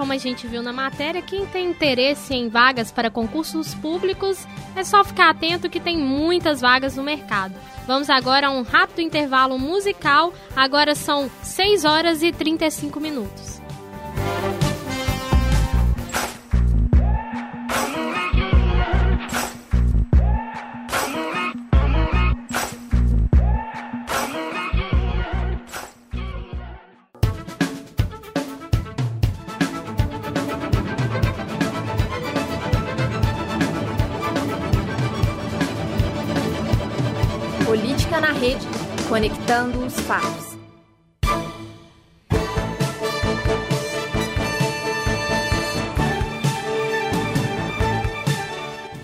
Como a gente viu na matéria, quem tem interesse em vagas para concursos públicos é só ficar atento que tem muitas vagas no mercado. Vamos agora a um rápido intervalo musical. Agora são 6 horas e 35 minutos. Conectando os fatos.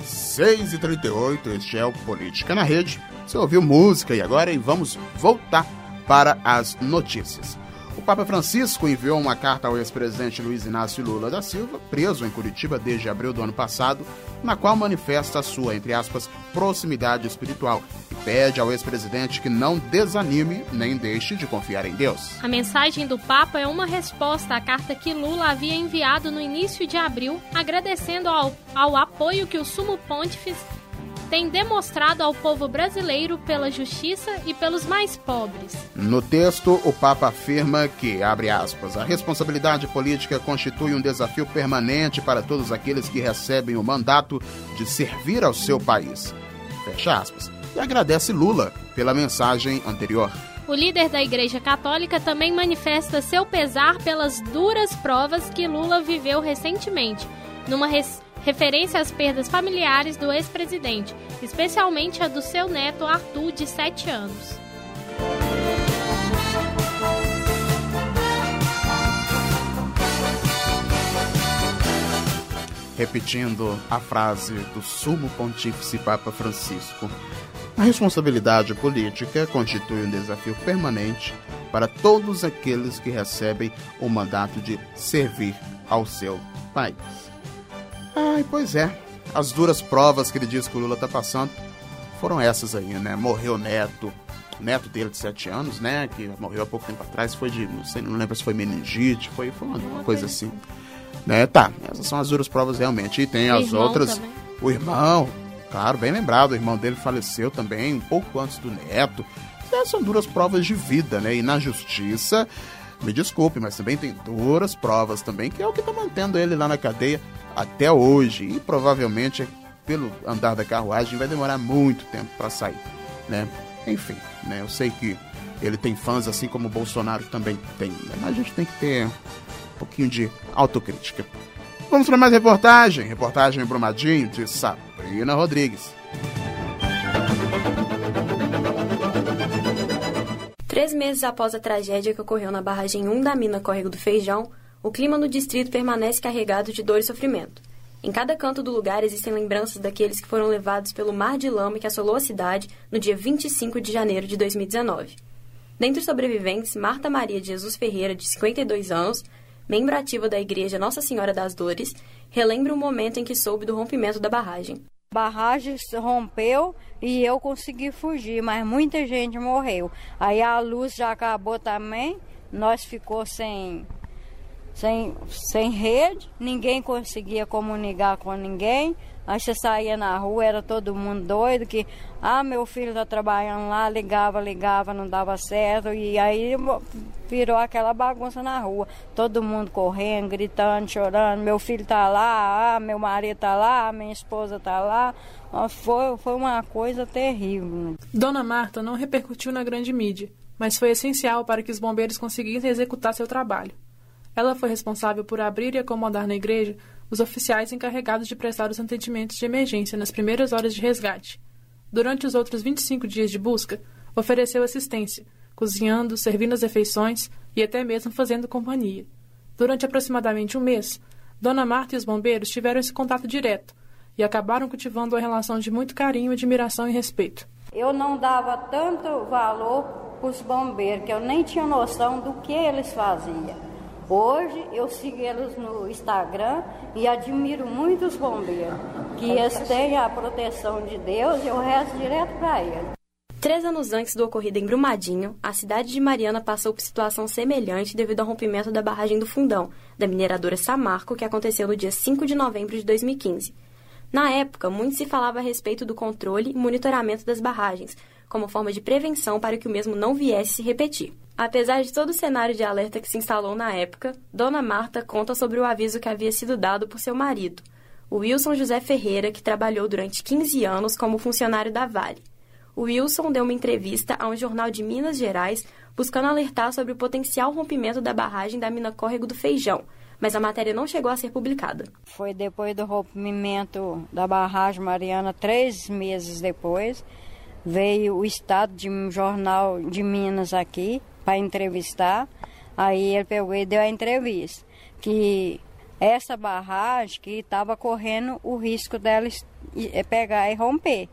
Seis e trinta este é o Política na Rede. Você ouviu música e agora e vamos voltar para as notícias. Papa Francisco enviou uma carta ao ex-presidente Luiz Inácio Lula da Silva, preso em Curitiba desde abril do ano passado, na qual manifesta a sua, entre aspas, proximidade espiritual e pede ao ex-presidente que não desanime nem deixe de confiar em Deus. A mensagem do Papa é uma resposta à carta que Lula havia enviado no início de abril, agradecendo ao, ao apoio que o Sumo Pontífice tem demonstrado ao povo brasileiro pela justiça e pelos mais pobres. No texto, o Papa afirma que, abre aspas, a responsabilidade política constitui um desafio permanente para todos aqueles que recebem o mandato de servir ao seu país. Fecha aspas. E agradece Lula pela mensagem anterior. O líder da Igreja Católica também manifesta seu pesar pelas duras provas que Lula viveu recentemente, numa res referência às perdas familiares do ex-presidente, especialmente a do seu neto Arthur, de 7 anos. Repetindo a frase do Sumo Pontífice Papa Francisco, a responsabilidade política constitui um desafio permanente para todos aqueles que recebem o mandato de servir ao seu país. Ai, pois é. As duras provas que ele diz que o Lula está passando foram essas aí, né? Morreu o neto, o neto dele de 7 anos, né? Que morreu há pouco tempo atrás, foi de, não sei, não lembro se foi meningite, foi, foi uma, uma coisa assim. Né? Tá, essas são as duras provas realmente. E tem o as outras. Também. O irmão, claro, bem lembrado, o irmão dele faleceu também, um pouco antes do neto. Essas são duras provas de vida, né? E na justiça, me desculpe, mas também tem duras provas também, que é o que tá mantendo ele lá na cadeia até hoje. E provavelmente, pelo andar da carruagem, vai demorar muito tempo para sair, né? Enfim, né? Eu sei que ele tem fãs assim como o Bolsonaro também tem, né? mas a gente tem que ter um pouquinho de autocrítica. Vamos para mais reportagem. Reportagem em Brumadinho de Sabrina Rodrigues. Três meses após a tragédia que ocorreu na barragem 1 da mina Córrego do Feijão, o clima no distrito permanece carregado de dor e sofrimento. Em cada canto do lugar existem lembranças daqueles que foram levados pelo mar de lama que assolou a cidade no dia 25 de janeiro de 2019. Dentre os sobreviventes, Marta Maria de Jesus Ferreira, de 52 anos, membro ativa da Igreja Nossa Senhora das Dores, relembra o momento em que soube do rompimento da barragem. A barragem rompeu e eu consegui fugir, mas muita gente morreu. Aí a luz já acabou também, nós ficou sem sem, sem rede, ninguém conseguia comunicar com ninguém. Aí você saía na rua, era todo mundo doido, que, ah, meu filho está trabalhando lá, ligava, ligava, não dava certo. E aí virou aquela bagunça na rua. Todo mundo correndo, gritando, chorando, meu filho está lá, ah, meu marido está lá, minha esposa está lá. Foi, foi uma coisa terrível. Dona Marta não repercutiu na grande mídia, mas foi essencial para que os bombeiros conseguissem executar seu trabalho. Ela foi responsável por abrir e acomodar na igreja os oficiais encarregados de prestar os atendimentos de emergência nas primeiras horas de resgate. Durante os outros 25 dias de busca, ofereceu assistência, cozinhando, servindo as refeições e até mesmo fazendo companhia. Durante aproximadamente um mês, Dona Marta e os bombeiros tiveram esse contato direto e acabaram cultivando uma relação de muito carinho, admiração e respeito. Eu não dava tanto valor para os bombeiros, que eu nem tinha noção do que eles faziam. Hoje eu sigo eles no Instagram e admiro muito os bombeiros, que eles têm a proteção de Deus e eu rezo direto para eles. Três anos antes do ocorrido em Brumadinho, a cidade de Mariana passou por situação semelhante devido ao rompimento da barragem do Fundão, da mineradora Samarco, que aconteceu no dia 5 de novembro de 2015. Na época, muito se falava a respeito do controle e monitoramento das barragens, como forma de prevenção para que o mesmo não viesse se repetir. Apesar de todo o cenário de alerta que se instalou na época, Dona Marta conta sobre o aviso que havia sido dado por seu marido, o Wilson José Ferreira, que trabalhou durante 15 anos como funcionário da Vale. O Wilson deu uma entrevista a um jornal de Minas Gerais buscando alertar sobre o potencial rompimento da barragem da mina Córrego do Feijão, mas a matéria não chegou a ser publicada. Foi depois do rompimento da barragem Mariana, três meses depois, veio o estado de um jornal de Minas aqui para entrevistar. Aí ele pegou e deu a entrevista que essa barragem que estava correndo o risco dela é pegar e romper.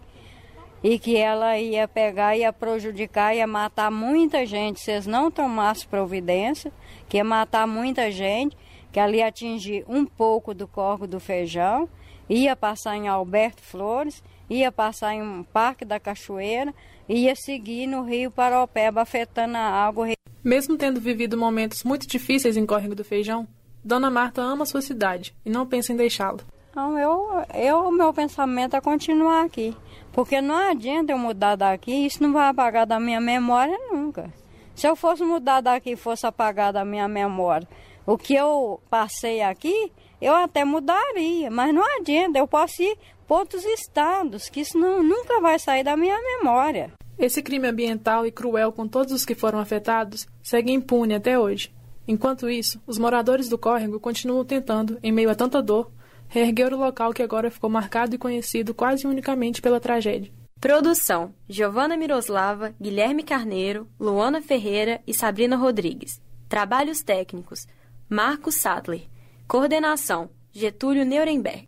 E que ela ia pegar, ia prejudicar, ia matar muita gente se eles não tomassem providência, que ia matar muita gente, que ali ia atingir um pouco do corpo do feijão, ia passar em Alberto Flores, ia passar em um Parque da Cachoeira, ia seguir no Rio Paropeba, afetando a água. Mesmo tendo vivido momentos muito difíceis em Córrego do Feijão, Dona Marta ama sua cidade e não pensa em deixá-la. Não, eu, eu, meu pensamento é continuar aqui. Porque não adianta eu mudar daqui, isso não vai apagar da minha memória nunca. Se eu fosse mudar daqui e fosse apagar da minha memória o que eu passei aqui, eu até mudaria, mas não adianta, eu posso ir outros estados, que isso não, nunca vai sair da minha memória. Esse crime ambiental e cruel com todos os que foram afetados segue impune até hoje. Enquanto isso, os moradores do córrego continuam tentando, em meio a tanta dor, reerguer o local que agora ficou marcado e conhecido quase unicamente pela tragédia. Produção: Giovana Miroslava, Guilherme Carneiro, Luana Ferreira e Sabrina Rodrigues. Trabalhos técnicos: Marcos Sattler. Coordenação: Getúlio Nuremberg.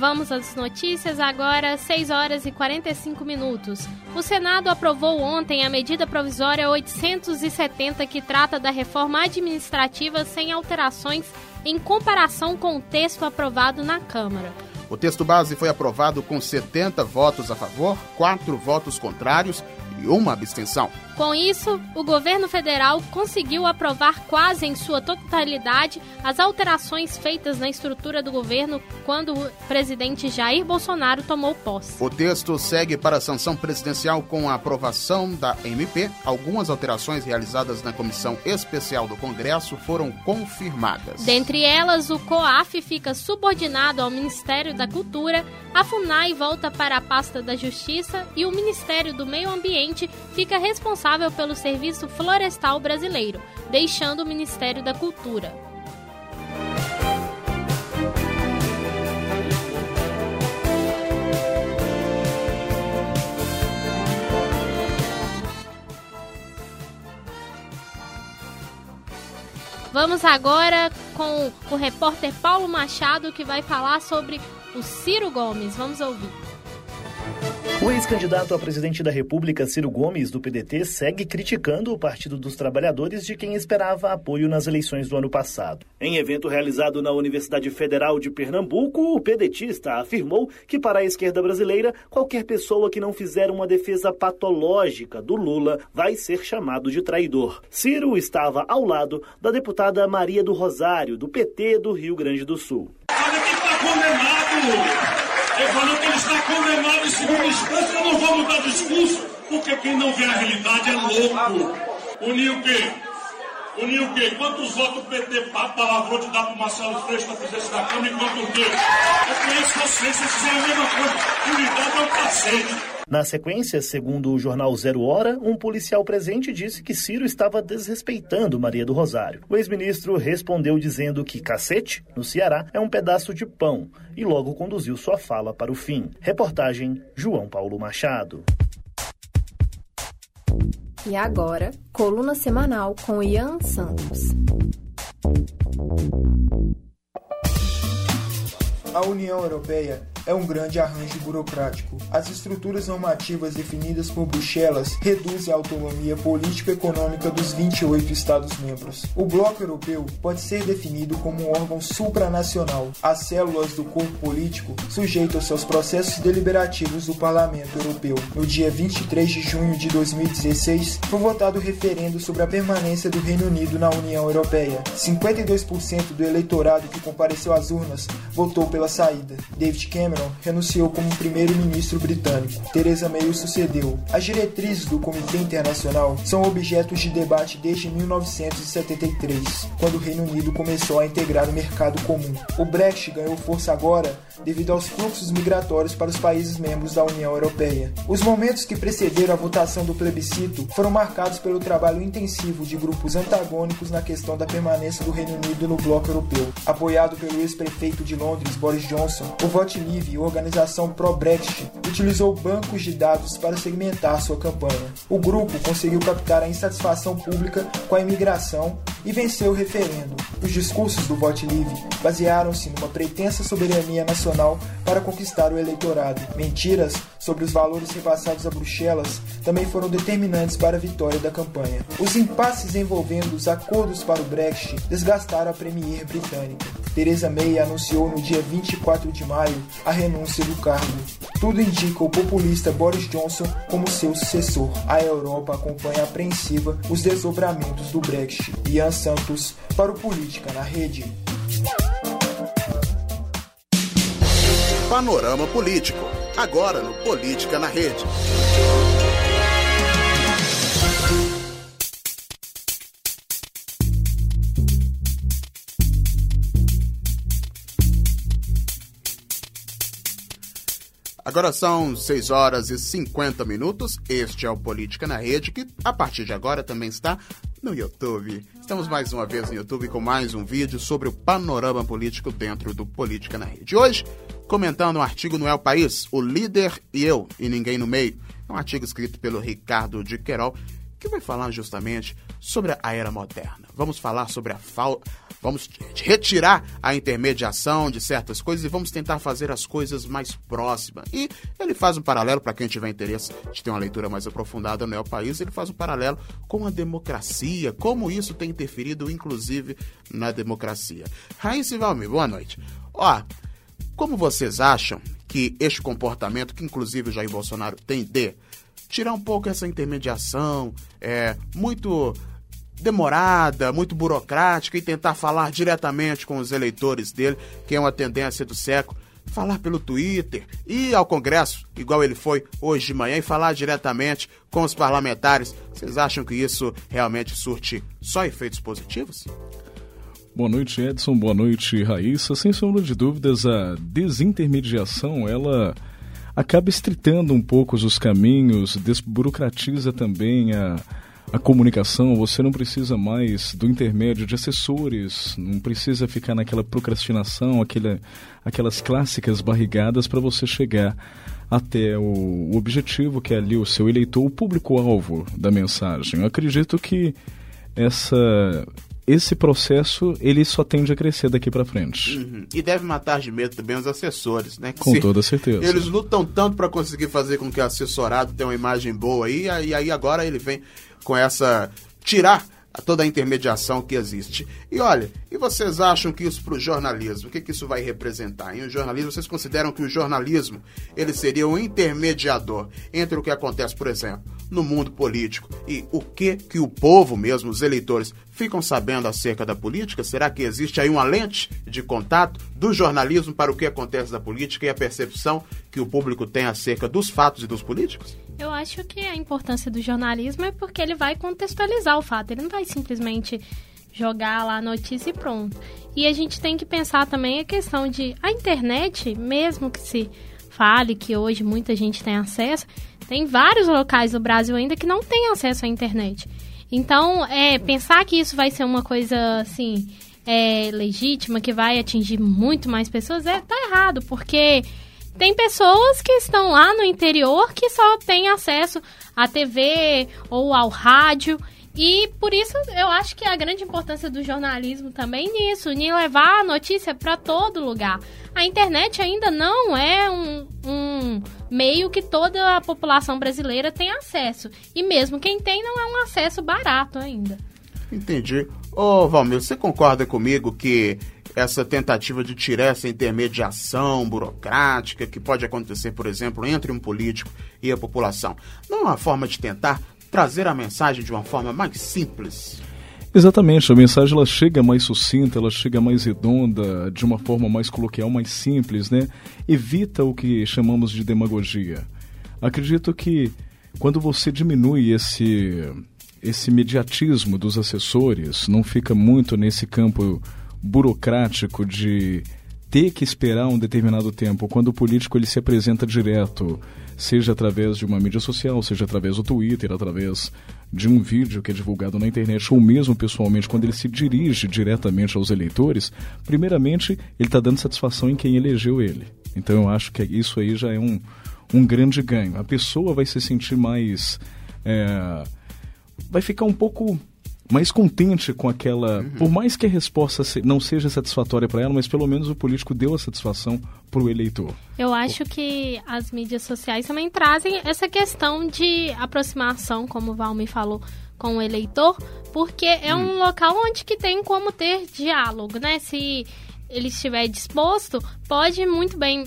Vamos às notícias agora, 6 horas e 45 minutos. O Senado aprovou ontem a medida provisória 870 que trata da reforma administrativa sem alterações em comparação com o texto aprovado na Câmara. O texto base foi aprovado com 70 votos a favor, 4 votos contrários e uma abstenção. Com isso, o governo federal conseguiu aprovar quase em sua totalidade as alterações feitas na estrutura do governo quando o presidente Jair Bolsonaro tomou posse. O texto segue para a sanção presidencial com a aprovação da MP. Algumas alterações realizadas na Comissão Especial do Congresso foram confirmadas. Dentre elas, o COAF fica subordinado ao Ministério da Cultura, a FUNAI volta para a pasta da Justiça e o Ministério do Meio Ambiente fica responsável responsável pelo Serviço Florestal Brasileiro, deixando o Ministério da Cultura. Vamos agora com o repórter Paulo Machado que vai falar sobre o Ciro Gomes. Vamos ouvir. O ex-candidato a presidente da República, Ciro Gomes, do PDT, segue criticando o Partido dos Trabalhadores de quem esperava apoio nas eleições do ano passado. Em evento realizado na Universidade Federal de Pernambuco, o pedetista afirmou que, para a esquerda brasileira, qualquer pessoa que não fizer uma defesa patológica do Lula vai ser chamado de traidor. Ciro estava ao lado da deputada Maria do Rosário, do PT do Rio Grande do Sul. Olha que está condenado! Ele falou que ele está condenado em segunda instância. Eu não vou mudar discurso, porque quem não vê a realidade é louco. Unir o quê? Unir o quê? Quantos votos o PT palavrou de dar para o Marcelo Freixo na presidência da Câmara e quanto o quê? Eu conheço vocês, vocês fizeram a mesma coisa. Unidade é um cacete. Na sequência, segundo o jornal Zero Hora, um policial presente disse que Ciro estava desrespeitando Maria do Rosário. O ex-ministro respondeu dizendo que cacete, no Ceará, é um pedaço de pão e logo conduziu sua fala para o fim. Reportagem João Paulo Machado. E agora, coluna semanal com Ian Santos. A União Europeia é um grande arranjo burocrático. As estruturas normativas definidas por Bruxelas reduzem a autonomia político-econômica dos 28 Estados-membros. O Bloco Europeu pode ser definido como um órgão supranacional. As células do corpo político sujeitam-se aos processos deliberativos do Parlamento Europeu. No dia 23 de junho de 2016, foi votado o referendo sobre a permanência do Reino Unido na União Europeia. 52% do eleitorado que compareceu às urnas votou pela saída. David Cameron Cameron renunciou como primeiro-ministro britânico. Theresa May o sucedeu. As diretrizes do Comitê Internacional são objetos de debate desde 1973, quando o Reino Unido começou a integrar o mercado comum. O Brexit ganhou força agora devido aos fluxos migratórios para os países membros da União Europeia. Os momentos que precederam a votação do plebiscito foram marcados pelo trabalho intensivo de grupos antagônicos na questão da permanência do Reino Unido no bloco europeu. Apoiado pelo ex-prefeito de Londres, Boris Johnson, o Vote Leave, organização pró-Brexit, utilizou bancos de dados para segmentar sua campanha. O grupo conseguiu captar a insatisfação pública com a imigração e venceu o referendo. Os discursos do Vote Livre basearam-se numa pretensa soberania nacional para conquistar o eleitorado. Mentiras sobre os valores repassados a Bruxelas também foram determinantes para a vitória da campanha. Os impasses envolvendo os acordos para o Brexit desgastaram a Premier britânica. Theresa May anunciou no dia 24 de maio a renúncia do cargo. Tudo indica o populista Boris Johnson como seu sucessor. A Europa acompanha apreensiva os desdobramentos do Brexit. Ian Santos para o Política na Rede. Panorama Político, agora no Política na Rede. Agora são 6 horas e 50 minutos. Este é o Política na Rede, que a partir de agora também está no YouTube. Estamos mais uma vez no YouTube com mais um vídeo sobre o panorama político dentro do Política na Rede. Hoje, comentando um artigo no El País, O Líder e Eu, e Ninguém no Meio. É um artigo escrito pelo Ricardo de Querol, que vai falar justamente sobre a era moderna. Vamos falar sobre a falta. Vamos retirar a intermediação de certas coisas e vamos tentar fazer as coisas mais próximas. E ele faz um paralelo, para quem tiver interesse de ter uma leitura mais aprofundada no País, ele faz um paralelo com a democracia, como isso tem interferido, inclusive, na democracia. Raíssa Valmir, boa noite. Ó, como vocês acham que este comportamento, que inclusive o Jair Bolsonaro tem de tirar um pouco essa intermediação, é muito demorada, muito burocrática e tentar falar diretamente com os eleitores dele, que é uma tendência do século, falar pelo Twitter, ir ao Congresso, igual ele foi hoje de manhã, e falar diretamente com os parlamentares. Vocês acham que isso realmente surte só efeitos positivos? Boa noite, Edson. Boa noite, Raíssa. Sem sombra de dúvidas, a desintermediação, ela acaba estritando um pouco os caminhos, desburocratiza também a, a comunicação. Você não precisa mais do intermédio de assessores, não precisa ficar naquela procrastinação, aquela, aquelas clássicas barrigadas para você chegar até o, o objetivo que é ali o seu eleitor, o público-alvo da mensagem. Eu acredito que essa esse processo ele só tende a crescer daqui para frente. Uhum. E deve matar de medo também os assessores, né? Que com toda certeza. Eles lutam tanto para conseguir fazer com que o assessorado tenha uma imagem boa aí, e aí agora ele vem com essa tirar toda a intermediação que existe. E olha, e vocês acham que isso para o jornalismo, o que, que isso vai representar? Em o jornalismo, vocês consideram que o jornalismo ele seria um intermediador entre o que acontece, por exemplo, no mundo político e o que que o povo mesmo, os eleitores, ficam sabendo acerca da política? Será que existe aí uma lente de contato do jornalismo para o que acontece da política e a percepção que o público tem acerca dos fatos e dos políticos? Eu acho que a importância do jornalismo é porque ele vai contextualizar o fato, ele não vai simplesmente jogar lá a notícia e pronto. E a gente tem que pensar também a questão de a internet, mesmo que se fale que hoje muita gente tem acesso, tem vários locais do Brasil ainda que não têm acesso à internet. Então, é, pensar que isso vai ser uma coisa assim é, legítima, que vai atingir muito mais pessoas, é tá errado, porque tem pessoas que estão lá no interior que só têm acesso à TV ou ao rádio. E por isso eu acho que a grande importância do jornalismo também nisso, em levar a notícia para todo lugar. A internet ainda não é um, um, meio que toda a população brasileira tem acesso. E mesmo quem tem, não é um acesso barato ainda. Entendi. Ô, Valmir, você concorda comigo que essa tentativa de tirar essa intermediação burocrática que pode acontecer, por exemplo, entre um político e a população. Não é uma forma de tentar trazer a mensagem de uma forma mais simples. Exatamente, a mensagem ela chega mais sucinta, ela chega mais redonda, de uma forma mais coloquial, mais simples, né? Evita o que chamamos de demagogia. Acredito que quando você diminui esse esse mediatismo dos assessores, não fica muito nesse campo burocrático de ter que esperar um determinado tempo, quando o político ele se apresenta direto, seja através de uma mídia social, seja através do Twitter, através de um vídeo que é divulgado na internet, ou mesmo pessoalmente, quando ele se dirige diretamente aos eleitores, primeiramente ele está dando satisfação em quem elegeu ele. Então eu acho que isso aí já é um, um grande ganho. A pessoa vai se sentir mais. É, vai ficar um pouco mais contente com aquela. Uhum. Por mais que a resposta não seja satisfatória para ela, mas pelo menos o político deu a satisfação para o eleitor. Eu acho que as mídias sociais também trazem essa questão de aproximação, como o Val me falou, com o eleitor, porque é hum. um local onde que tem como ter diálogo, né? Se ele estiver disposto, pode muito bem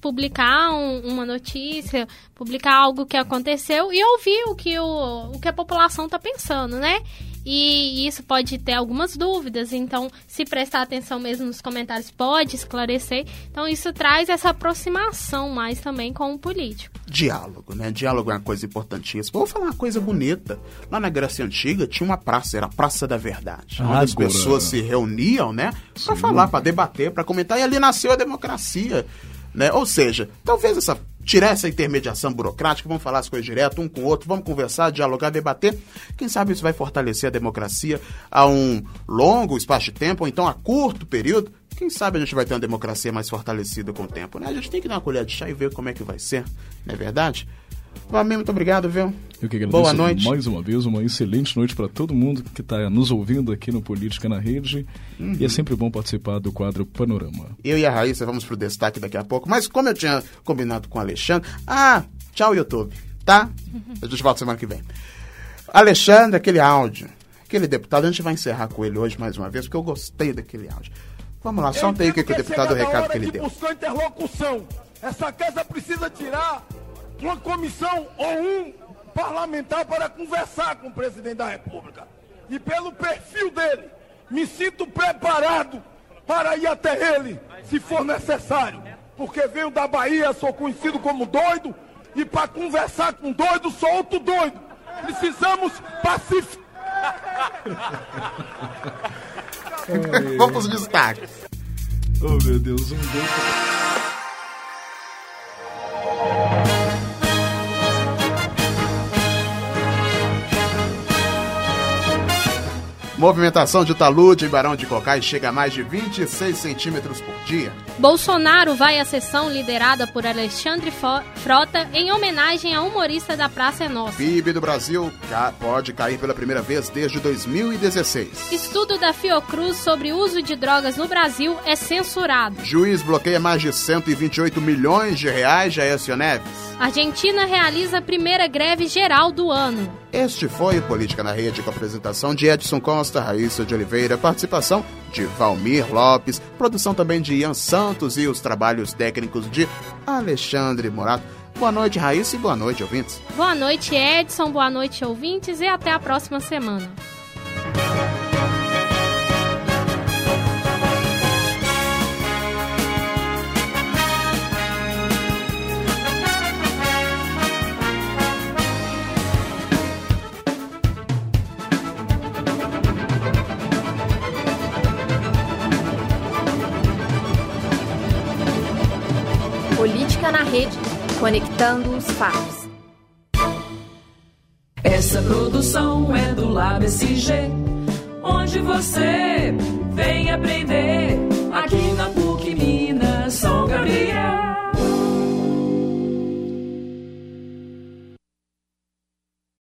publicar um, uma notícia, publicar algo que aconteceu e ouvir o que, o, o que a população está pensando, né? E isso pode ter algumas dúvidas, então se prestar atenção mesmo nos comentários pode esclarecer. Então isso traz essa aproximação mais também com o político. Diálogo, né? Diálogo é uma coisa importantíssima. Vou falar uma coisa bonita. Lá na Grécia Antiga tinha uma praça, era a Praça da Verdade, ah, onde as pessoas se reuniam, né, para falar, para debater, para comentar e ali nasceu a democracia. Né? Ou seja, talvez essa tirar essa intermediação burocrática, vamos falar as coisas direto um com o outro, vamos conversar, dialogar, debater. Quem sabe isso vai fortalecer a democracia a um longo espaço de tempo, ou então a curto período. Quem sabe a gente vai ter uma democracia mais fortalecida com o tempo, né? A gente tem que dar uma colher de chá e ver como é que vai ser, não é verdade? Valmir, muito obrigado, viu? Eu que agradeço Boa noite. mais uma vez, uma excelente noite para todo mundo que está nos ouvindo aqui no Política na Rede. Uhum. E é sempre bom participar do quadro Panorama. Eu e a Raíssa vamos pro destaque daqui a pouco. Mas como eu tinha combinado com o Alexandre. Ah, tchau, YouTube, tá? A gente volta semana que vem. Alexandre, aquele áudio. Aquele deputado, a gente vai encerrar com ele hoje mais uma vez, porque eu gostei daquele áudio. Vamos lá, solta aí o que, que o deputado, o recado que ele de deu. buscar interlocução. Essa casa precisa tirar uma comissão ou um parlamentar para conversar com o presidente da República. E pelo perfil dele, me sinto preparado para ir até ele, se for necessário. Porque venho da Bahia, sou conhecido como doido, e para conversar com doido, sou outro doido. Precisamos pacificar. Vamos pros destaques. Oh, meu Deus, um dois. Movimentação de talude em Barão de Cocais chega a mais de 26 centímetros por dia. Bolsonaro vai à sessão liderada por Alexandre Frota em homenagem a humorista da Praça é Nossa. PIB do Brasil pode cair pela primeira vez desde 2016. Estudo da Fiocruz sobre uso de drogas no Brasil é censurado. Juiz bloqueia mais de 128 milhões de reais Aécio Neves. Argentina realiza a primeira greve geral do ano. Este foi o Política na Rede com a apresentação de Edson Costa, Raíssa de Oliveira, participação de Valmir Lopes, produção também de Ian Santos e os trabalhos técnicos de Alexandre Morato. Boa noite, Raíssa, e boa noite, ouvintes. Boa noite, Edson. Boa noite, ouvintes. E até a próxima semana. Rede. Conectando os fatos. Essa produção é do Lab SG, onde você vem aprender